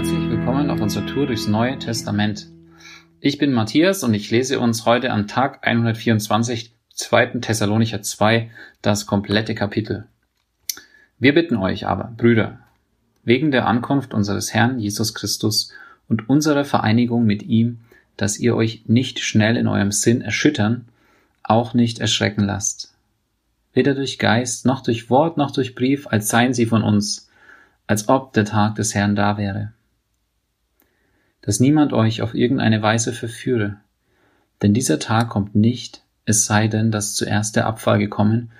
Herzlich willkommen auf unserer Tour durchs Neue Testament. Ich bin Matthias und ich lese uns heute an Tag 124, 2. Thessalonicher 2, das komplette Kapitel. Wir bitten euch aber, Brüder, wegen der Ankunft unseres Herrn Jesus Christus und unserer Vereinigung mit ihm, dass ihr euch nicht schnell in eurem Sinn erschüttern, auch nicht erschrecken lasst. Weder durch Geist, noch durch Wort, noch durch Brief, als seien sie von uns, als ob der Tag des Herrn da wäre dass niemand euch auf irgendeine Weise verführe. Denn dieser Tag kommt nicht, es sei denn, dass zuerst der Abfall gekommen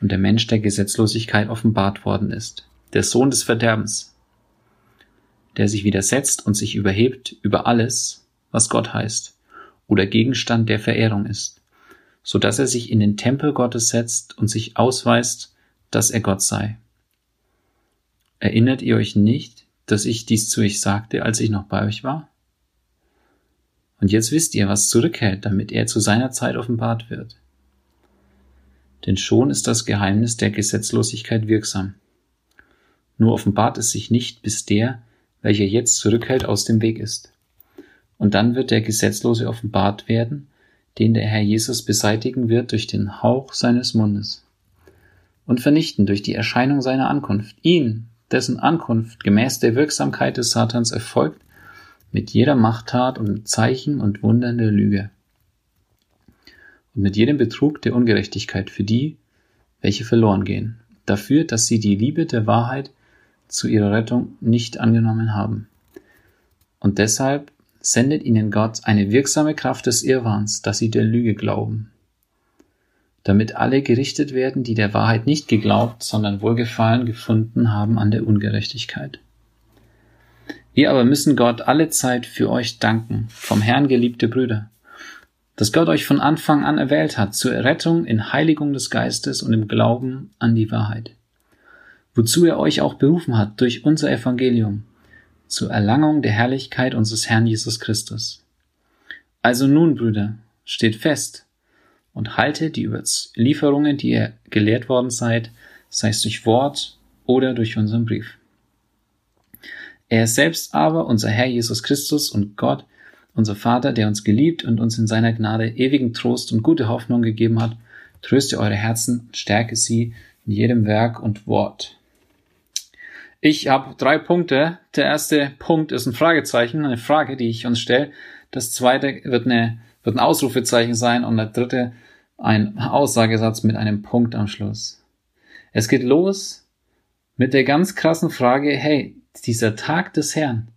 und der Mensch der Gesetzlosigkeit offenbart worden ist, der Sohn des Verderbens, der sich widersetzt und sich überhebt über alles, was Gott heißt oder Gegenstand der Verehrung ist, so dass er sich in den Tempel Gottes setzt und sich ausweist, dass er Gott sei. Erinnert ihr euch nicht, dass ich dies zu euch sagte, als ich noch bei euch war? Und jetzt wisst ihr, was zurückhält, damit er zu seiner Zeit offenbart wird. Denn schon ist das Geheimnis der Gesetzlosigkeit wirksam. Nur offenbart es sich nicht, bis der, welcher jetzt zurückhält, aus dem Weg ist. Und dann wird der Gesetzlose offenbart werden, den der Herr Jesus beseitigen wird durch den Hauch seines Mundes und vernichten durch die Erscheinung seiner Ankunft, ihn, dessen Ankunft gemäß der Wirksamkeit des Satans erfolgt, mit jeder Machttat und Zeichen und Wundern der Lüge. Und mit jedem Betrug der Ungerechtigkeit für die, welche verloren gehen, dafür, dass sie die Liebe der Wahrheit zu ihrer Rettung nicht angenommen haben. Und deshalb sendet ihnen Gott eine wirksame Kraft des Irrwahns, dass sie der Lüge glauben, damit alle gerichtet werden, die der Wahrheit nicht geglaubt, sondern Wohlgefallen gefunden haben an der Ungerechtigkeit. Wir aber müssen Gott alle Zeit für euch danken, vom Herrn geliebte Brüder, dass Gott euch von Anfang an erwählt hat zur Errettung in Heiligung des Geistes und im Glauben an die Wahrheit, wozu er euch auch berufen hat durch unser Evangelium, zur Erlangung der Herrlichkeit unseres Herrn Jesus Christus. Also nun, Brüder, steht fest und haltet die Überlieferungen, die ihr gelehrt worden seid, sei es durch Wort oder durch unseren Brief. Er selbst aber, unser Herr Jesus Christus und Gott, unser Vater, der uns geliebt und uns in seiner Gnade ewigen Trost und gute Hoffnung gegeben hat, tröste eure Herzen und stärke sie in jedem Werk und Wort. Ich habe drei Punkte. Der erste Punkt ist ein Fragezeichen, eine Frage, die ich uns stelle. Das zweite wird, eine, wird ein Ausrufezeichen sein und der dritte ein Aussagesatz mit einem Punkt am Schluss. Es geht los mit der ganz krassen Frage, hey, dieser Tag des Herrn.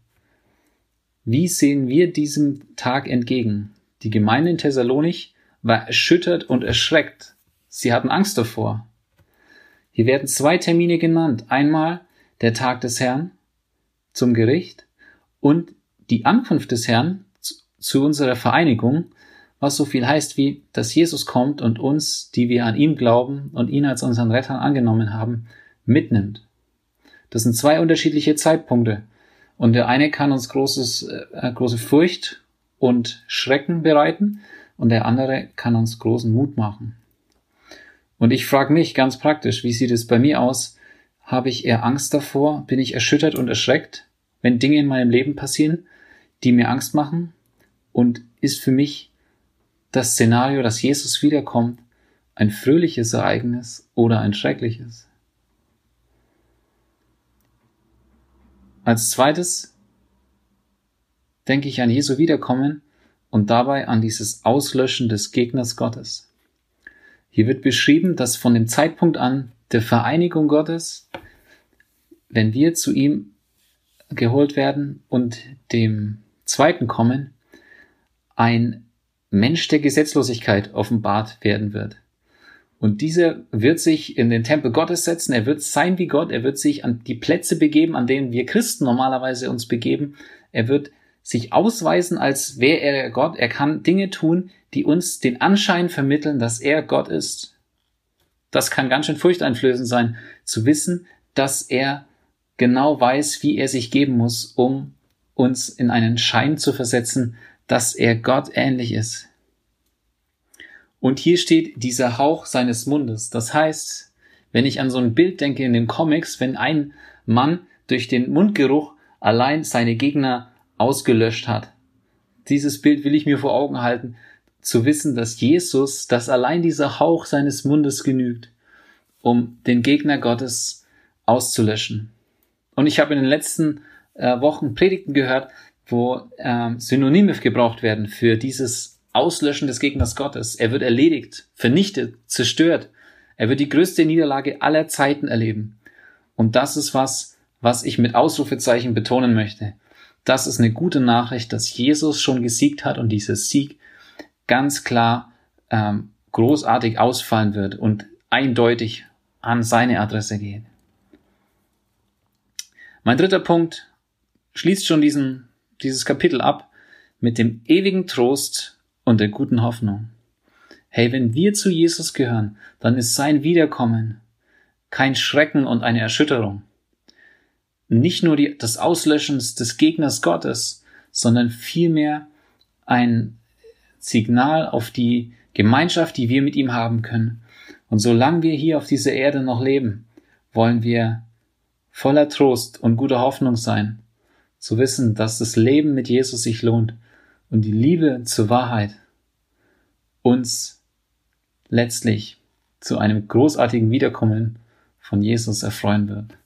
Wie sehen wir diesem Tag entgegen? Die Gemeinde in Thessalonich war erschüttert und erschreckt. Sie hatten Angst davor. Hier werden zwei Termine genannt. Einmal der Tag des Herrn zum Gericht und die Ankunft des Herrn zu unserer Vereinigung, was so viel heißt wie, dass Jesus kommt und uns, die wir an ihn glauben und ihn als unseren Retter angenommen haben, mitnimmt. Das sind zwei unterschiedliche Zeitpunkte. Und der eine kann uns großes, äh, große Furcht und Schrecken bereiten und der andere kann uns großen Mut machen. Und ich frage mich ganz praktisch, wie sieht es bei mir aus? Habe ich eher Angst davor? Bin ich erschüttert und erschreckt, wenn Dinge in meinem Leben passieren, die mir Angst machen? Und ist für mich das Szenario, dass Jesus wiederkommt, ein fröhliches Ereignis oder ein schreckliches? Als zweites denke ich an Jesu Wiederkommen und dabei an dieses Auslöschen des Gegners Gottes. Hier wird beschrieben, dass von dem Zeitpunkt an der Vereinigung Gottes, wenn wir zu ihm geholt werden und dem zweiten kommen, ein Mensch der Gesetzlosigkeit offenbart werden wird. Und dieser wird sich in den Tempel Gottes setzen, er wird sein wie Gott, er wird sich an die Plätze begeben, an denen wir Christen normalerweise uns begeben. Er wird sich ausweisen, als wäre er Gott. Er kann Dinge tun, die uns den Anschein vermitteln, dass er Gott ist. Das kann ganz schön furchteinflößend sein, zu wissen, dass er genau weiß, wie er sich geben muss, um uns in einen Schein zu versetzen, dass er Gott ähnlich ist. Und hier steht dieser Hauch seines Mundes. Das heißt, wenn ich an so ein Bild denke in den Comics, wenn ein Mann durch den Mundgeruch allein seine Gegner ausgelöscht hat. Dieses Bild will ich mir vor Augen halten, zu wissen, dass Jesus, dass allein dieser Hauch seines Mundes genügt, um den Gegner Gottes auszulöschen. Und ich habe in den letzten äh, Wochen Predigten gehört, wo äh, Synonyme gebraucht werden für dieses Auslöschen des Gegners Gottes. Er wird erledigt, vernichtet, zerstört. Er wird die größte Niederlage aller Zeiten erleben. Und das ist was, was ich mit Ausrufezeichen betonen möchte. Das ist eine gute Nachricht, dass Jesus schon gesiegt hat und dieser Sieg ganz klar ähm, großartig ausfallen wird und eindeutig an seine Adresse geht. Mein dritter Punkt schließt schon diesen, dieses Kapitel ab mit dem ewigen Trost und der guten Hoffnung. Hey, wenn wir zu Jesus gehören, dann ist sein Wiederkommen kein Schrecken und eine Erschütterung. Nicht nur die, das Auslöschen des Gegners Gottes, sondern vielmehr ein Signal auf die Gemeinschaft, die wir mit ihm haben können. Und solange wir hier auf dieser Erde noch leben, wollen wir voller Trost und guter Hoffnung sein, zu wissen, dass das Leben mit Jesus sich lohnt und die Liebe zur Wahrheit uns letztlich zu einem großartigen Wiederkommen von Jesus erfreuen wird.